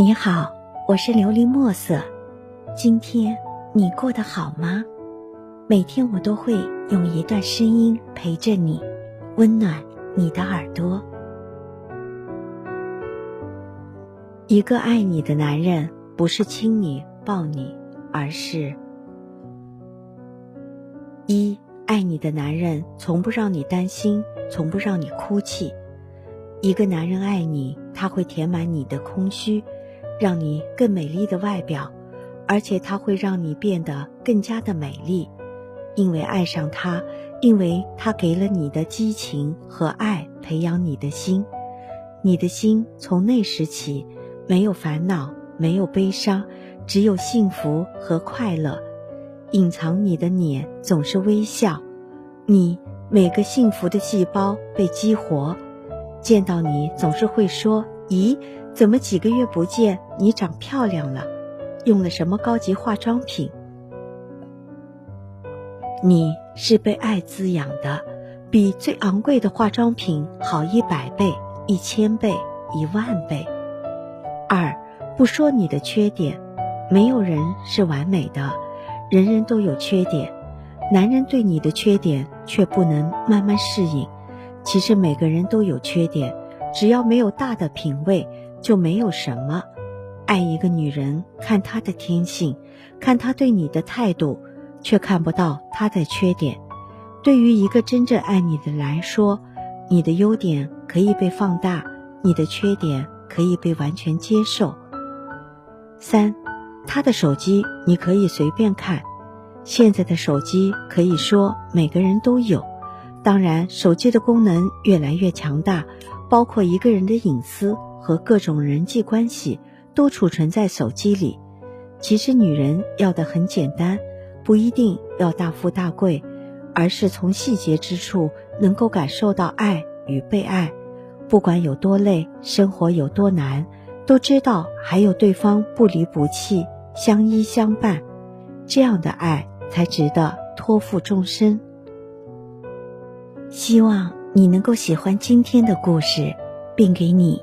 你好，我是琉璃墨色。今天你过得好吗？每天我都会用一段声音陪着你，温暖你的耳朵。一个爱你的男人，不是亲你抱你，而是：一爱你的男人，从不让你担心，从不让你哭泣。一个男人爱你，他会填满你的空虚。让你更美丽的外表，而且它会让你变得更加的美丽，因为爱上他，因为他给了你的激情和爱，培养你的心，你的心从那时起没有烦恼，没有悲伤，只有幸福和快乐。隐藏你的脸总是微笑，你每个幸福的细胞被激活，见到你总是会说：“咦。”怎么几个月不见，你长漂亮了？用了什么高级化妆品？你是被爱滋养的，比最昂贵的化妆品好一百倍、一千倍、一万倍。二，不说你的缺点，没有人是完美的，人人都有缺点。男人对你的缺点却不能慢慢适应。其实每个人都有缺点，只要没有大的品味。就没有什么。爱一个女人，看她的天性，看她对你的态度，却看不到她的缺点。对于一个真正爱你的来说，你的优点可以被放大，你的缺点可以被完全接受。三，他的手机你可以随便看。现在的手机可以说每个人都有，当然，手机的功能越来越强大，包括一个人的隐私。和各种人际关系都储存在手机里。其实女人要的很简单，不一定要大富大贵，而是从细节之处能够感受到爱与被爱。不管有多累，生活有多难，都知道还有对方不离不弃，相依相伴。这样的爱才值得托付终身。希望你能够喜欢今天的故事，并给你。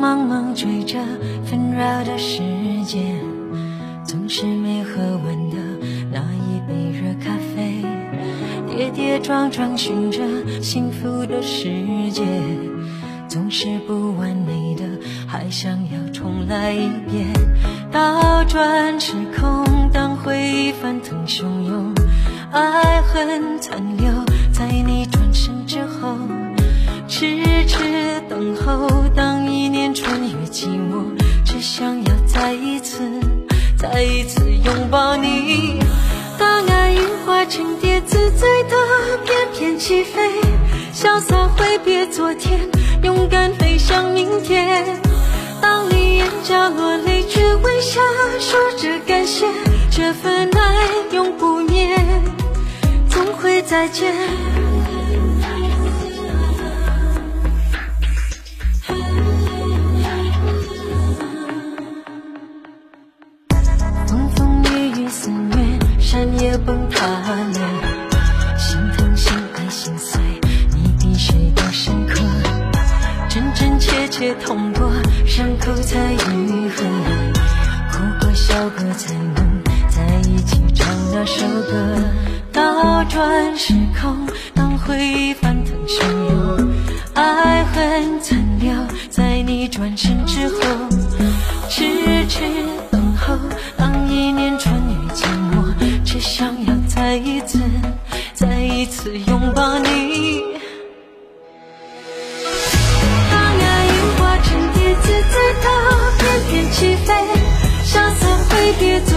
茫茫追着纷扰的世界，总是没喝完的那一杯热咖啡，跌跌撞撞寻着幸福的世界，总是不完美的，还想要重来一遍。倒转时空，当回忆翻腾汹涌，爱恨残留在你转身之后，痴痴等候。当一年穿越寂寞，只想要再一次、再一次拥抱你。当爱樱花成蝶，自在的翩翩起飞，潇洒挥别昨天，勇敢飞向明天。当你眼角落泪，却微笑说着感谢，这份爱永不灭，总会再见。崩塌了，心疼心爱心碎，你比谁都深刻，真真切切痛过，伤口才愈合，哭过笑过才能在一起唱那首歌。倒转时空，当回忆翻腾汹涌，爱恨次拥抱你，当爱意化成蝶子，在他翩翩起飞，相思会跌。